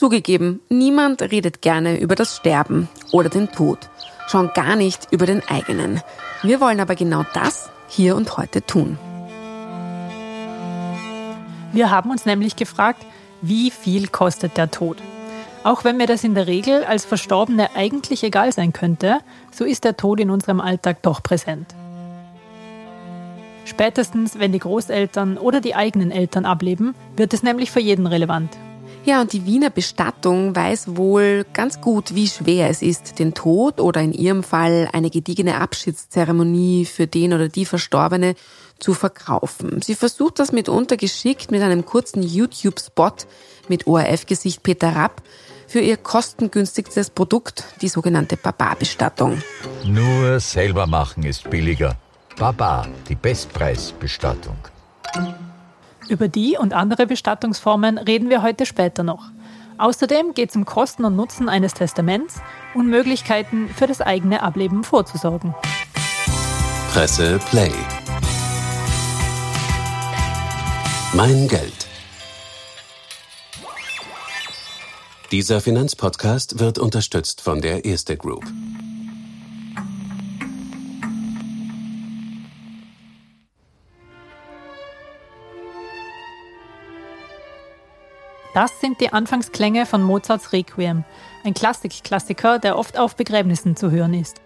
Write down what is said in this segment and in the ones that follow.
Zugegeben, niemand redet gerne über das Sterben oder den Tod, schon gar nicht über den eigenen. Wir wollen aber genau das hier und heute tun. Wir haben uns nämlich gefragt, wie viel kostet der Tod? Auch wenn mir das in der Regel als Verstorbene eigentlich egal sein könnte, so ist der Tod in unserem Alltag doch präsent. Spätestens, wenn die Großeltern oder die eigenen Eltern ableben, wird es nämlich für jeden relevant. Ja, und die Wiener Bestattung weiß wohl ganz gut, wie schwer es ist, den Tod oder in ihrem Fall eine gediegene Abschiedszeremonie für den oder die Verstorbene zu verkaufen. Sie versucht das mitunter geschickt mit einem kurzen YouTube-Spot mit ORF-Gesicht Peter Rapp für ihr kostengünstigstes Produkt, die sogenannte Baba-Bestattung. Nur selber machen ist billiger. Baba, die Bestpreisbestattung. Über die und andere Bestattungsformen reden wir heute später noch. Außerdem geht es um Kosten und Nutzen eines Testaments und Möglichkeiten für das eigene Ableben vorzusorgen. Presse Play. Mein Geld. Dieser Finanzpodcast wird unterstützt von der Erste Group. Das sind die Anfangsklänge von Mozarts Requiem, ein Klassik-Klassiker, der oft auf Begräbnissen zu hören ist.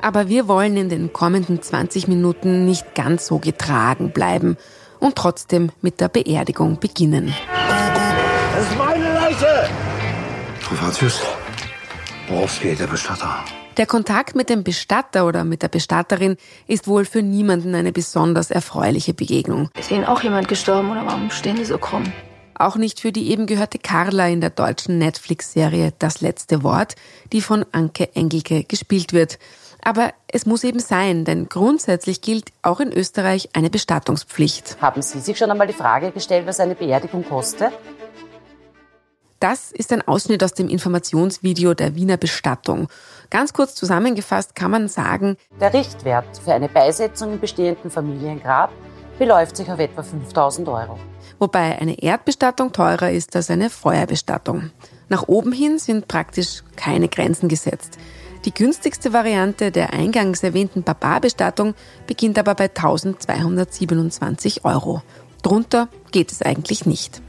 Aber wir wollen in den kommenden 20 Minuten nicht ganz so getragen bleiben und trotzdem mit der Beerdigung beginnen. Das ist meine Leiche! Provatius, worauf geht der Bestatter? Der Kontakt mit dem Bestatter oder mit der Bestatterin ist wohl für niemanden eine besonders erfreuliche Begegnung. Ist Ihnen auch jemand gestorben oder warum stehen die so krumm? Auch nicht für die eben gehörte Carla in der deutschen Netflix-Serie Das letzte Wort, die von Anke Engelke gespielt wird. Aber es muss eben sein, denn grundsätzlich gilt auch in Österreich eine Bestattungspflicht. Haben Sie sich schon einmal die Frage gestellt, was eine Beerdigung kostet? Das ist ein Ausschnitt aus dem Informationsvideo der Wiener Bestattung. Ganz kurz zusammengefasst kann man sagen, der Richtwert für eine Beisetzung im bestehenden Familiengrab beläuft sich auf etwa 5000 Euro. Wobei eine Erdbestattung teurer ist als eine Feuerbestattung. Nach oben hin sind praktisch keine Grenzen gesetzt. Die günstigste Variante der eingangs erwähnten Barbarbestattung beginnt aber bei 1227 Euro. Drunter geht es eigentlich nicht.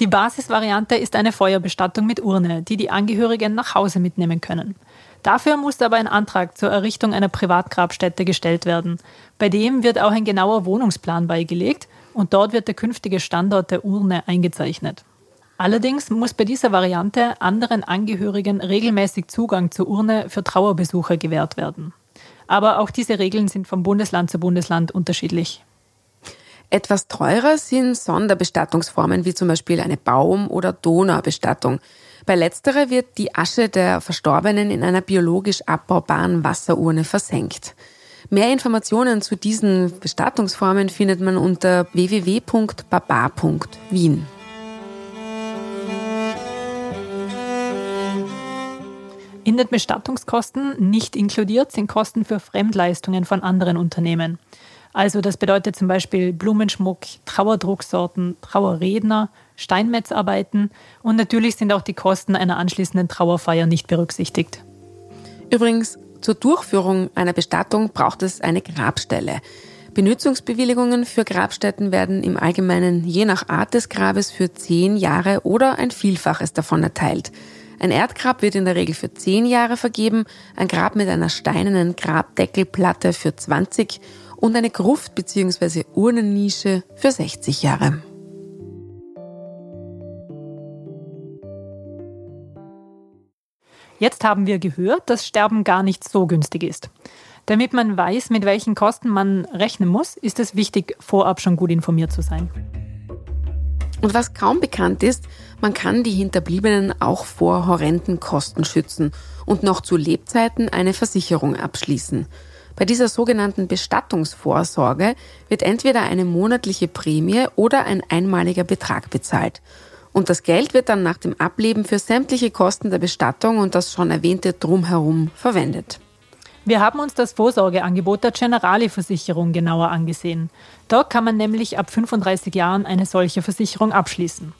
Die Basisvariante ist eine Feuerbestattung mit Urne, die die Angehörigen nach Hause mitnehmen können. Dafür muss aber ein Antrag zur Errichtung einer Privatgrabstätte gestellt werden. Bei dem wird auch ein genauer Wohnungsplan beigelegt und dort wird der künftige Standort der Urne eingezeichnet. Allerdings muss bei dieser Variante anderen Angehörigen regelmäßig Zugang zur Urne für Trauerbesucher gewährt werden. Aber auch diese Regeln sind vom Bundesland zu Bundesland unterschiedlich. Etwas teurer sind Sonderbestattungsformen wie zum Beispiel eine Baum- oder Donaubestattung. Bei letzterer wird die Asche der Verstorbenen in einer biologisch abbaubaren Wasserurne versenkt. Mehr Informationen zu diesen Bestattungsformen findet man unter www.baba.wien. In den Bestattungskosten nicht inkludiert sind Kosten für Fremdleistungen von anderen Unternehmen. Also das bedeutet zum Beispiel Blumenschmuck, Trauerdrucksorten, Trauerredner, Steinmetzarbeiten und natürlich sind auch die Kosten einer anschließenden Trauerfeier nicht berücksichtigt. Übrigens, zur Durchführung einer Bestattung braucht es eine Grabstelle. Benützungsbewilligungen für Grabstätten werden im Allgemeinen je nach Art des Grabes für zehn Jahre oder ein Vielfaches davon erteilt. Ein Erdgrab wird in der Regel für zehn Jahre vergeben, ein Grab mit einer steinernen Grabdeckelplatte für 20 und eine Gruft bzw. Urnennische für 60 Jahre. Jetzt haben wir gehört, dass Sterben gar nicht so günstig ist. Damit man weiß, mit welchen Kosten man rechnen muss, ist es wichtig, vorab schon gut informiert zu sein. Und was kaum bekannt ist, man kann die Hinterbliebenen auch vor horrenden Kosten schützen und noch zu Lebzeiten eine Versicherung abschließen. Bei dieser sogenannten Bestattungsvorsorge wird entweder eine monatliche Prämie oder ein einmaliger Betrag bezahlt. Und das Geld wird dann nach dem Ableben für sämtliche Kosten der Bestattung und das schon erwähnte Drumherum verwendet. Wir haben uns das Vorsorgeangebot der Generali-Versicherung genauer angesehen. Dort kann man nämlich ab 35 Jahren eine solche Versicherung abschließen.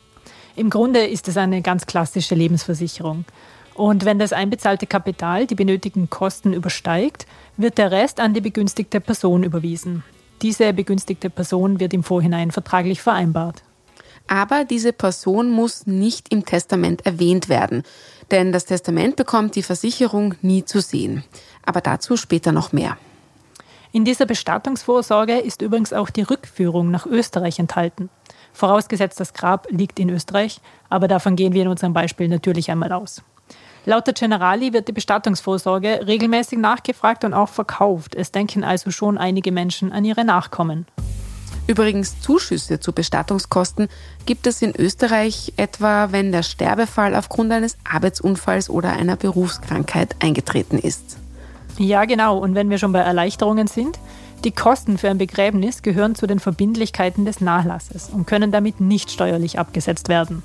Im Grunde ist es eine ganz klassische Lebensversicherung. Und wenn das einbezahlte Kapital die benötigten Kosten übersteigt, wird der Rest an die begünstigte Person überwiesen. Diese begünstigte Person wird im Vorhinein vertraglich vereinbart. Aber diese Person muss nicht im Testament erwähnt werden, denn das Testament bekommt die Versicherung nie zu sehen. Aber dazu später noch mehr. In dieser Bestattungsvorsorge ist übrigens auch die Rückführung nach Österreich enthalten. Vorausgesetzt, das Grab liegt in Österreich, aber davon gehen wir in unserem Beispiel natürlich einmal aus. Laut der Generali wird die Bestattungsvorsorge regelmäßig nachgefragt und auch verkauft. Es denken also schon einige Menschen an ihre Nachkommen. Übrigens Zuschüsse zu Bestattungskosten gibt es in Österreich etwa, wenn der Sterbefall aufgrund eines Arbeitsunfalls oder einer Berufskrankheit eingetreten ist. Ja, genau. Und wenn wir schon bei Erleichterungen sind, die Kosten für ein Begräbnis gehören zu den Verbindlichkeiten des Nachlasses und können damit nicht steuerlich abgesetzt werden.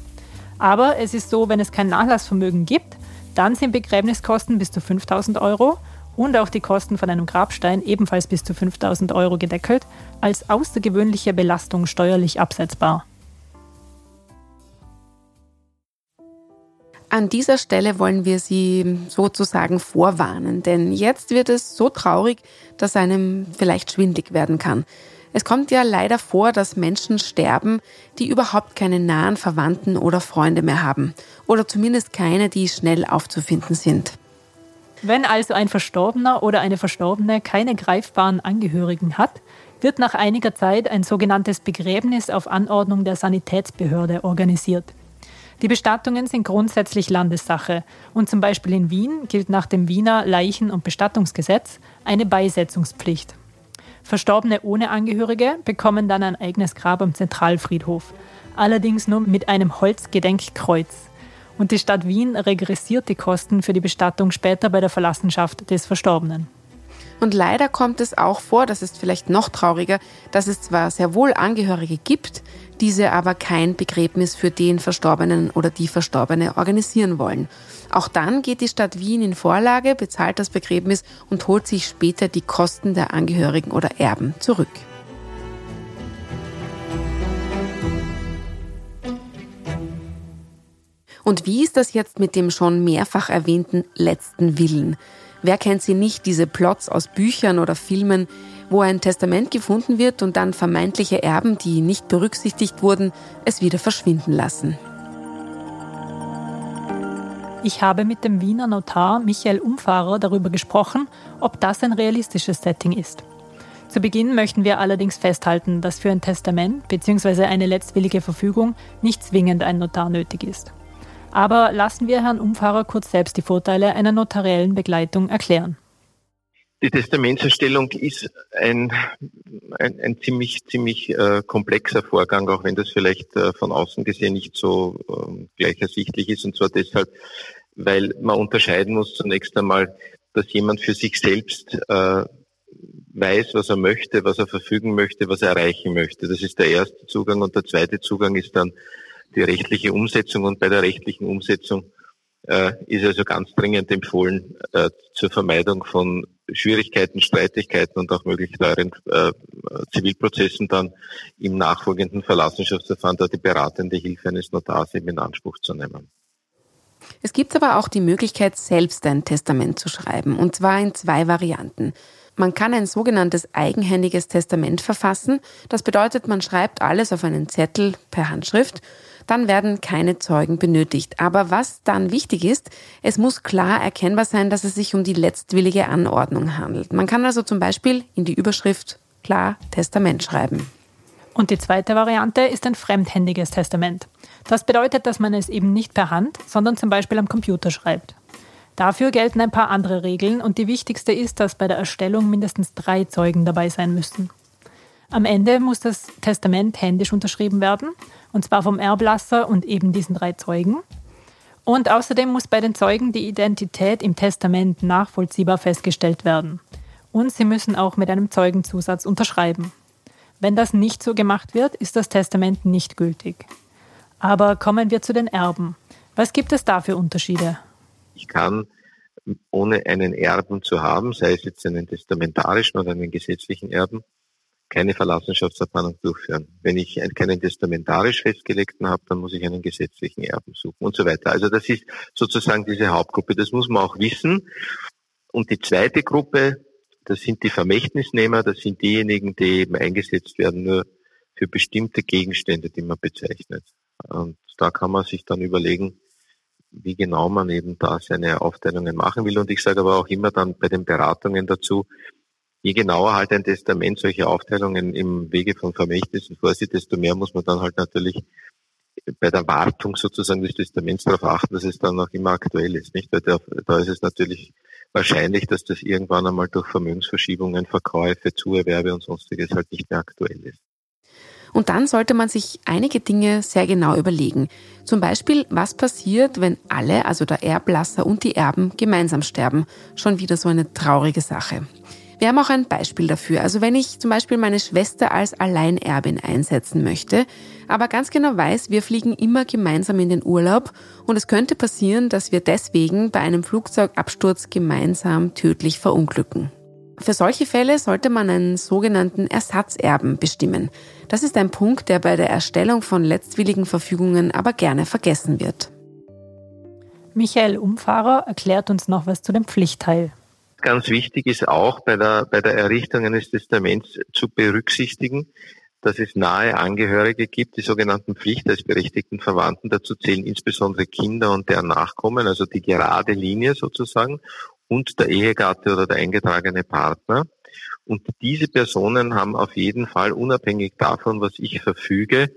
Aber es ist so, wenn es kein Nachlassvermögen gibt, dann sind Begräbniskosten bis zu 5000 Euro und auch die Kosten von einem Grabstein ebenfalls bis zu 5000 Euro gedeckelt, als außergewöhnliche Belastung steuerlich absetzbar. An dieser Stelle wollen wir Sie sozusagen vorwarnen, denn jetzt wird es so traurig, dass einem vielleicht schwindlig werden kann. Es kommt ja leider vor, dass Menschen sterben, die überhaupt keine nahen Verwandten oder Freunde mehr haben. Oder zumindest keine, die schnell aufzufinden sind. Wenn also ein Verstorbener oder eine Verstorbene keine greifbaren Angehörigen hat, wird nach einiger Zeit ein sogenanntes Begräbnis auf Anordnung der Sanitätsbehörde organisiert. Die Bestattungen sind grundsätzlich Landessache und zum Beispiel in Wien gilt nach dem Wiener Leichen- und Bestattungsgesetz eine Beisetzungspflicht. Verstorbene ohne Angehörige bekommen dann ein eigenes Grab am Zentralfriedhof, allerdings nur mit einem Holzgedenkkreuz und die Stadt Wien regressiert die Kosten für die Bestattung später bei der Verlassenschaft des Verstorbenen. Und leider kommt es auch vor, das ist vielleicht noch trauriger, dass es zwar sehr wohl Angehörige gibt, diese aber kein Begräbnis für den Verstorbenen oder die Verstorbene organisieren wollen. Auch dann geht die Stadt Wien in Vorlage, bezahlt das Begräbnis und holt sich später die Kosten der Angehörigen oder Erben zurück. Und wie ist das jetzt mit dem schon mehrfach erwähnten letzten Willen? Wer kennt sie nicht, diese Plots aus Büchern oder Filmen, wo ein Testament gefunden wird und dann vermeintliche Erben, die nicht berücksichtigt wurden, es wieder verschwinden lassen? Ich habe mit dem Wiener Notar Michael Umfahrer darüber gesprochen, ob das ein realistisches Setting ist. Zu Beginn möchten wir allerdings festhalten, dass für ein Testament bzw. eine letztwillige Verfügung nicht zwingend ein Notar nötig ist. Aber lassen wir Herrn Umfahrer kurz selbst die Vorteile einer notariellen Begleitung erklären. Die Testamentserstellung ist ein, ein, ein ziemlich, ziemlich äh, komplexer Vorgang, auch wenn das vielleicht äh, von außen gesehen nicht so äh, gleich ersichtlich ist. Und zwar deshalb, weil man unterscheiden muss zunächst einmal, dass jemand für sich selbst äh, weiß, was er möchte, was er verfügen möchte, was er erreichen möchte. Das ist der erste Zugang. Und der zweite Zugang ist dann die rechtliche Umsetzung und bei der rechtlichen Umsetzung äh, ist also ganz dringend empfohlen, äh, zur Vermeidung von Schwierigkeiten, Streitigkeiten und auch möglich teuren äh, Zivilprozessen dann im nachfolgenden Verlassenschaftsverfahren da die beratende Hilfe eines Notars eben in Anspruch zu nehmen. Es gibt aber auch die Möglichkeit, selbst ein Testament zu schreiben, und zwar in zwei Varianten. Man kann ein sogenanntes eigenhändiges Testament verfassen. Das bedeutet, man schreibt alles auf einen Zettel per Handschrift dann werden keine Zeugen benötigt. Aber was dann wichtig ist, es muss klar erkennbar sein, dass es sich um die letztwillige Anordnung handelt. Man kann also zum Beispiel in die Überschrift klar Testament schreiben. Und die zweite Variante ist ein fremdhändiges Testament. Das bedeutet, dass man es eben nicht per Hand, sondern zum Beispiel am Computer schreibt. Dafür gelten ein paar andere Regeln und die wichtigste ist, dass bei der Erstellung mindestens drei Zeugen dabei sein müssen. Am Ende muss das Testament händisch unterschrieben werden und zwar vom Erblasser und eben diesen drei Zeugen. Und außerdem muss bei den Zeugen die Identität im Testament nachvollziehbar festgestellt werden. Und sie müssen auch mit einem Zeugenzusatz unterschreiben. Wenn das nicht so gemacht wird, ist das Testament nicht gültig. Aber kommen wir zu den Erben. Was gibt es da für Unterschiede? Ich kann ohne einen Erben zu haben, sei es jetzt einen testamentarischen oder einen gesetzlichen Erben, keine Verlassenschaftsverfahren durchführen. Wenn ich keinen testamentarisch festgelegten habe, dann muss ich einen gesetzlichen Erben suchen und so weiter. Also das ist sozusagen diese Hauptgruppe. Das muss man auch wissen. Und die zweite Gruppe, das sind die Vermächtnisnehmer, das sind diejenigen, die eben eingesetzt werden nur für bestimmte Gegenstände, die man bezeichnet. Und da kann man sich dann überlegen, wie genau man eben da seine Aufteilungen machen will. Und ich sage aber auch immer dann bei den Beratungen dazu, je genauer halt ein Testament solche Aufteilungen im Wege von Vermächtnissen vorsieht, desto mehr muss man dann halt natürlich bei der Wartung sozusagen des Testaments darauf achten, dass es dann auch immer aktuell ist, nicht? Weil da, da ist es natürlich wahrscheinlich, dass das irgendwann einmal durch Vermögensverschiebungen, Verkäufe, Zuerwerbe und sonstiges halt nicht mehr aktuell ist. Und dann sollte man sich einige Dinge sehr genau überlegen. Zum Beispiel, was passiert, wenn alle, also der Erblasser und die Erben, gemeinsam sterben? Schon wieder so eine traurige Sache. Wir haben auch ein Beispiel dafür. Also wenn ich zum Beispiel meine Schwester als Alleinerbin einsetzen möchte, aber ganz genau weiß, wir fliegen immer gemeinsam in den Urlaub und es könnte passieren, dass wir deswegen bei einem Flugzeugabsturz gemeinsam tödlich verunglücken. Für solche Fälle sollte man einen sogenannten Ersatzerben bestimmen. Das ist ein Punkt, der bei der Erstellung von letztwilligen Verfügungen aber gerne vergessen wird. Michael Umfahrer erklärt uns noch was zu dem Pflichtteil. Ganz wichtig ist auch bei der, bei der Errichtung eines Testaments zu berücksichtigen, dass es nahe Angehörige gibt, die sogenannten pflichtteilsberechtigten Verwandten. Dazu zählen insbesondere Kinder und deren Nachkommen, also die gerade Linie sozusagen und der Ehegatte oder der eingetragene Partner. Und diese Personen haben auf jeden Fall, unabhängig davon, was ich verfüge,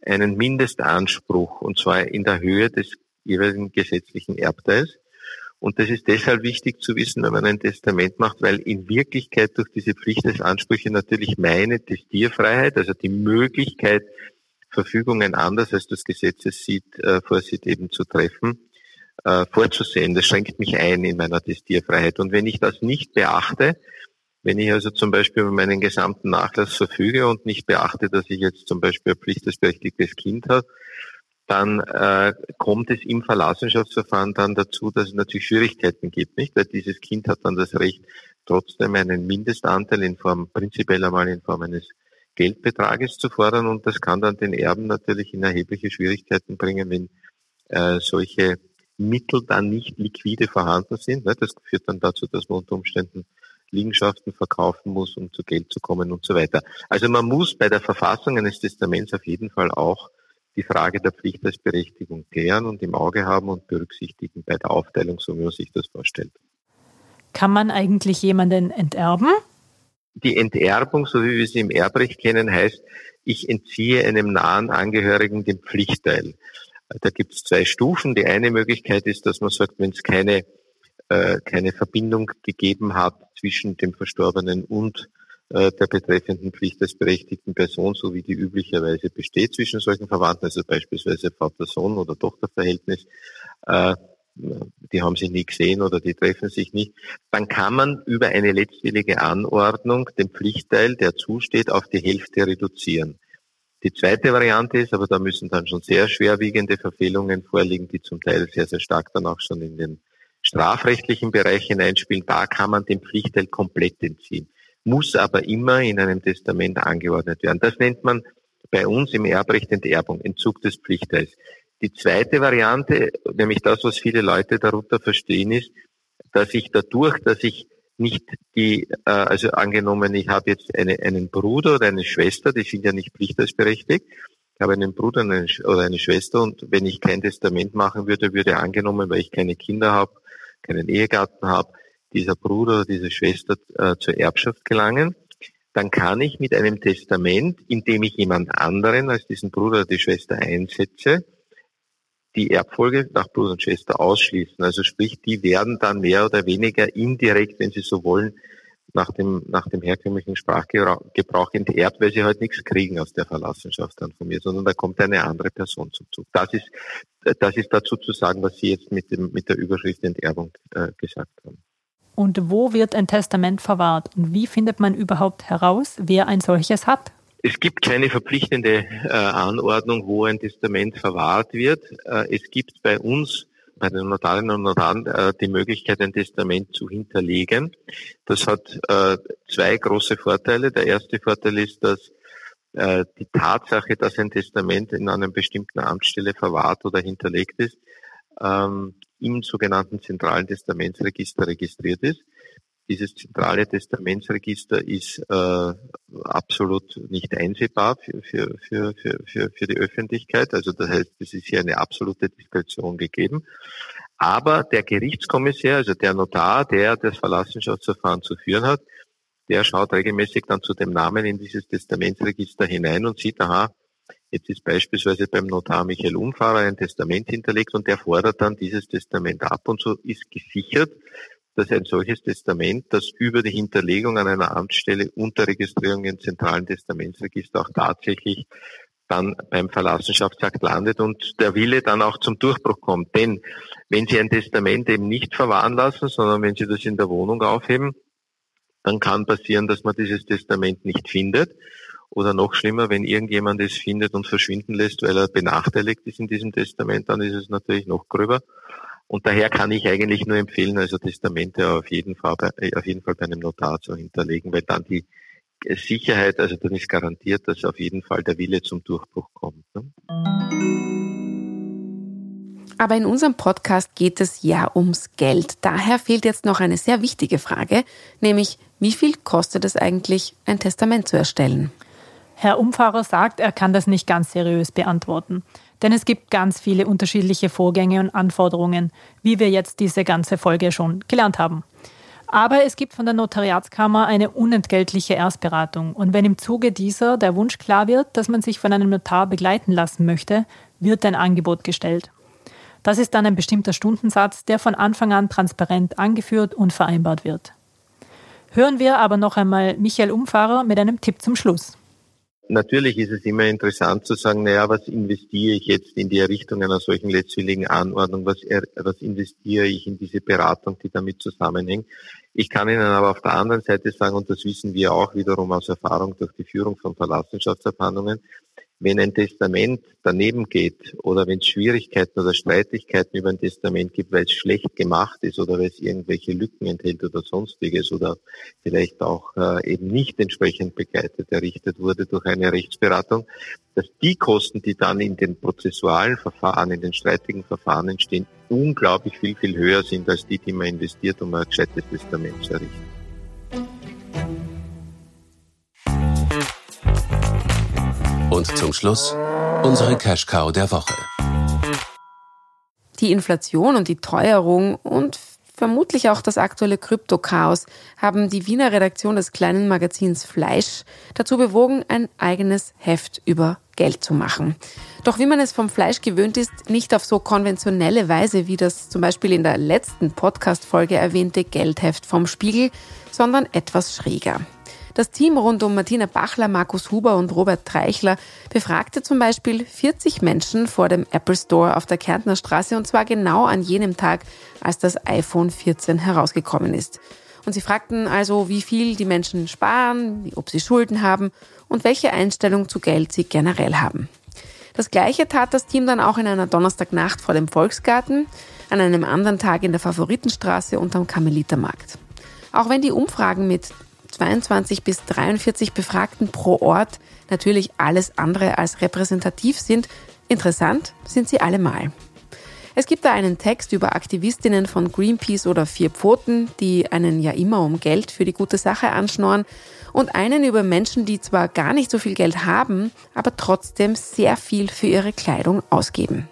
einen Mindestanspruch, und zwar in der Höhe des jeweiligen gesetzlichen Erbteils. Und das ist deshalb wichtig zu wissen, wenn man ein Testament macht, weil in Wirklichkeit durch diese Pflichtansprüche natürlich meine Testierfreiheit, also die Möglichkeit, Verfügungen anders als das Gesetz es sieht, äh, vorsieht eben zu treffen, äh, vorzusehen. Das schränkt mich ein in meiner Testierfreiheit. Und wenn ich das nicht beachte, wenn ich also zum Beispiel über meinen gesamten Nachlass verfüge und nicht beachte, dass ich jetzt zum Beispiel ein pflichtesberechtigtes Kind habe, dann äh, kommt es im Verlassenschaftsverfahren dann dazu, dass es natürlich Schwierigkeiten gibt, nicht? Weil dieses Kind hat dann das Recht, trotzdem einen Mindestanteil in Form, prinzipiell einmal in Form eines Geldbetrages zu fordern und das kann dann den Erben natürlich in erhebliche Schwierigkeiten bringen, wenn äh, solche Mittel dann nicht liquide vorhanden sind. Ne? Das führt dann dazu, dass man unter Umständen Liegenschaften verkaufen muss, um zu Geld zu kommen und so weiter. Also man muss bei der Verfassung eines Testaments auf jeden Fall auch die Frage der Pflichtheitsberechtigung klären und im Auge haben und berücksichtigen bei der Aufteilung, so wie man sich das vorstellt. Kann man eigentlich jemanden enterben? Die Enterbung, so wie wir sie im Erbrecht kennen, heißt, ich entziehe einem nahen Angehörigen den Pflichtteil. Da gibt es zwei Stufen. Die eine Möglichkeit ist, dass man sagt, wenn es keine, äh, keine Verbindung gegeben hat zwischen dem Verstorbenen und der betreffenden Pflicht des berechtigten Person, so wie die üblicherweise besteht zwischen solchen Verwandten, also beispielsweise Vater-Sohn oder Tochterverhältnis, äh, die haben sich nie gesehen oder die treffen sich nicht, dann kann man über eine letztwillige Anordnung den Pflichtteil, der zusteht, auf die Hälfte reduzieren. Die zweite Variante ist, aber da müssen dann schon sehr schwerwiegende Verfehlungen vorliegen, die zum Teil sehr, sehr stark dann auch schon in den strafrechtlichen Bereich hineinspielen. Da kann man den Pflichtteil komplett entziehen, muss aber immer in einem Testament angeordnet werden. Das nennt man bei uns im Erbrecht Enterbung, Entzug des Pflichtteils. Die zweite Variante, nämlich das, was viele Leute darunter verstehen, ist, dass ich dadurch, dass ich nicht die, äh, also angenommen, ich habe jetzt eine, einen Bruder oder eine Schwester, die sind ja nicht pflichtteilsberechtigt. Ich habe einen Bruder oder eine Schwester und wenn ich kein Testament machen würde, würde angenommen, weil ich keine Kinder habe, keinen Ehegatten habe, dieser Bruder oder diese Schwester äh, zur Erbschaft gelangen, dann kann ich mit einem Testament, in dem ich jemand anderen als diesen Bruder oder die Schwester einsetze, die Erbfolge nach Bruder und Schwester ausschließen. Also sprich, die werden dann mehr oder weniger indirekt, wenn sie so wollen, nach dem, nach dem herkömmlichen Sprachgebrauch enterbt, weil sie halt nichts kriegen aus der Verlassenschaft dann von mir, sondern da kommt eine andere Person zum Zug. Das ist, das ist dazu zu sagen, was Sie jetzt mit, dem, mit der Überschrift Enterbung äh, gesagt haben. Und wo wird ein Testament verwahrt? Und wie findet man überhaupt heraus, wer ein solches hat? Es gibt keine verpflichtende äh, Anordnung, wo ein Testament verwahrt wird. Äh, es gibt bei uns bei den Notarinnen und Notaren äh, die Möglichkeit, ein Testament zu hinterlegen. Das hat äh, zwei große Vorteile. Der erste Vorteil ist, dass äh, die Tatsache, dass ein Testament in einer bestimmten Amtsstelle verwahrt oder hinterlegt ist, ähm, im sogenannten zentralen Testamentsregister registriert ist. Dieses zentrale Testamentsregister ist äh, absolut nicht einsehbar für, für, für, für, für die Öffentlichkeit. Also das heißt, es ist hier eine absolute Diskretion gegeben. Aber der Gerichtskommissär, also der Notar, der das Verlassenschaftsverfahren zu führen hat, der schaut regelmäßig dann zu dem Namen in dieses Testamentsregister hinein und sieht, aha, jetzt ist beispielsweise beim Notar Michael Umfahrer ein Testament hinterlegt und der fordert dann dieses Testament ab und so ist gesichert, dass ein solches Testament, das über die Hinterlegung an einer Amtsstelle unter Registrierung im zentralen Testamentsregister auch tatsächlich dann beim Verlassenschaftsakt landet und der Wille dann auch zum Durchbruch kommt. Denn wenn Sie ein Testament eben nicht verwahren lassen, sondern wenn Sie das in der Wohnung aufheben, dann kann passieren, dass man dieses Testament nicht findet. Oder noch schlimmer, wenn irgendjemand es findet und verschwinden lässt, weil er benachteiligt ist in diesem Testament, dann ist es natürlich noch gröber. Und daher kann ich eigentlich nur empfehlen, also Testamente auf jeden Fall bei, äh, auf jeden Fall bei einem Notar zu hinterlegen, weil dann die Sicherheit, also dann ist garantiert, dass auf jeden Fall der Wille zum Durchbruch kommt. Ne? Aber in unserem Podcast geht es ja ums Geld. Daher fehlt jetzt noch eine sehr wichtige Frage, nämlich wie viel kostet es eigentlich, ein Testament zu erstellen? Herr Umfahrer sagt, er kann das nicht ganz seriös beantworten. Denn es gibt ganz viele unterschiedliche Vorgänge und Anforderungen, wie wir jetzt diese ganze Folge schon gelernt haben. Aber es gibt von der Notariatskammer eine unentgeltliche Erstberatung. Und wenn im Zuge dieser der Wunsch klar wird, dass man sich von einem Notar begleiten lassen möchte, wird ein Angebot gestellt. Das ist dann ein bestimmter Stundensatz, der von Anfang an transparent angeführt und vereinbart wird. Hören wir aber noch einmal Michael Umfahrer mit einem Tipp zum Schluss. Natürlich ist es immer interessant zu sagen, naja, was investiere ich jetzt in die Errichtung einer solchen letztwilligen Anordnung? Was, was investiere ich in diese Beratung, die damit zusammenhängt? Ich kann Ihnen aber auf der anderen Seite sagen, und das wissen wir auch wiederum aus Erfahrung durch die Führung von Verlassenschaftsabhandlungen, wenn ein Testament daneben geht oder wenn es Schwierigkeiten oder Streitigkeiten über ein Testament gibt, weil es schlecht gemacht ist oder weil es irgendwelche Lücken enthält oder sonstiges oder vielleicht auch äh, eben nicht entsprechend begleitet errichtet wurde durch eine Rechtsberatung, dass die Kosten, die dann in den prozessualen Verfahren, in den streitigen Verfahren entstehen, unglaublich viel, viel höher sind als die, die man investiert, um ein gescheites Testament zu errichten. Und zum Schluss unsere Cash Cow der Woche. Die Inflation und die Teuerung und vermutlich auch das aktuelle Krypto-Chaos haben die Wiener Redaktion des kleinen Magazins Fleisch dazu bewogen, ein eigenes Heft über Geld zu machen. Doch wie man es vom Fleisch gewöhnt ist, nicht auf so konventionelle Weise wie das zum Beispiel in der letzten Podcast-Folge erwähnte Geldheft vom Spiegel, sondern etwas schräger. Das Team rund um Martina Bachler, Markus Huber und Robert Treichler befragte zum Beispiel 40 Menschen vor dem Apple Store auf der Kärntner Straße und zwar genau an jenem Tag, als das iPhone 14 herausgekommen ist. Und sie fragten also, wie viel die Menschen sparen, ob sie Schulden haben und welche Einstellung zu Geld sie generell haben. Das gleiche tat das Team dann auch in einer Donnerstagnacht vor dem Volksgarten, an einem anderen Tag in der Favoritenstraße und am Karmelitermarkt. Auch wenn die Umfragen mit 22 bis 43 Befragten pro Ort natürlich alles andere als repräsentativ sind, interessant sind sie allemal. Es gibt da einen Text über Aktivistinnen von Greenpeace oder Vier Pfoten, die einen ja immer um Geld für die gute Sache anschnorren und einen über Menschen, die zwar gar nicht so viel Geld haben, aber trotzdem sehr viel für ihre Kleidung ausgeben.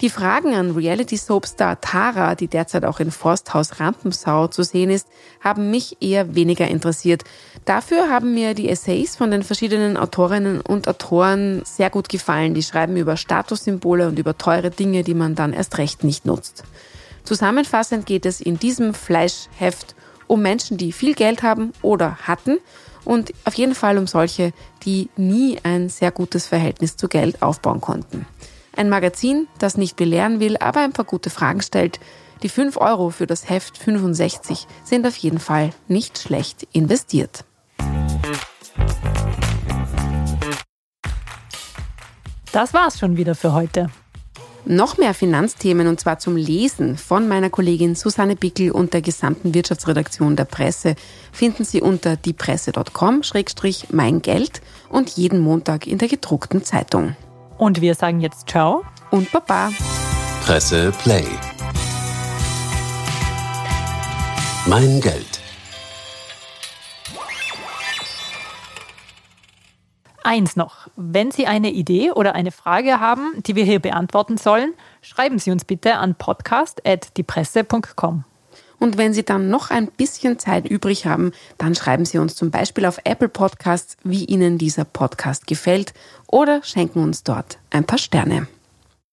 Die Fragen an Reality-Soapstar Tara, die derzeit auch in Forsthaus Rampensau zu sehen ist, haben mich eher weniger interessiert. Dafür haben mir die Essays von den verschiedenen Autorinnen und Autoren sehr gut gefallen. Die schreiben über Statussymbole und über teure Dinge, die man dann erst recht nicht nutzt. Zusammenfassend geht es in diesem Fleischheft um Menschen, die viel Geld haben oder hatten und auf jeden Fall um solche, die nie ein sehr gutes Verhältnis zu Geld aufbauen konnten. Ein Magazin, das nicht belehren will, aber ein paar gute Fragen stellt. Die 5 Euro für das Heft 65 sind auf jeden Fall nicht schlecht investiert. Das war's schon wieder für heute. Noch mehr Finanzthemen und zwar zum Lesen von meiner Kollegin Susanne Bickel und der gesamten Wirtschaftsredaktion der Presse finden Sie unter diepresse.com-mein Geld und jeden Montag in der gedruckten Zeitung. Und wir sagen jetzt Ciao und Baba. Presse Play. Mein Geld. Eins noch. Wenn Sie eine Idee oder eine Frage haben, die wir hier beantworten sollen, schreiben Sie uns bitte an podcast.diepresse.com. Und wenn Sie dann noch ein bisschen Zeit übrig haben, dann schreiben Sie uns zum Beispiel auf Apple Podcasts, wie Ihnen dieser Podcast gefällt oder schenken uns dort ein paar Sterne.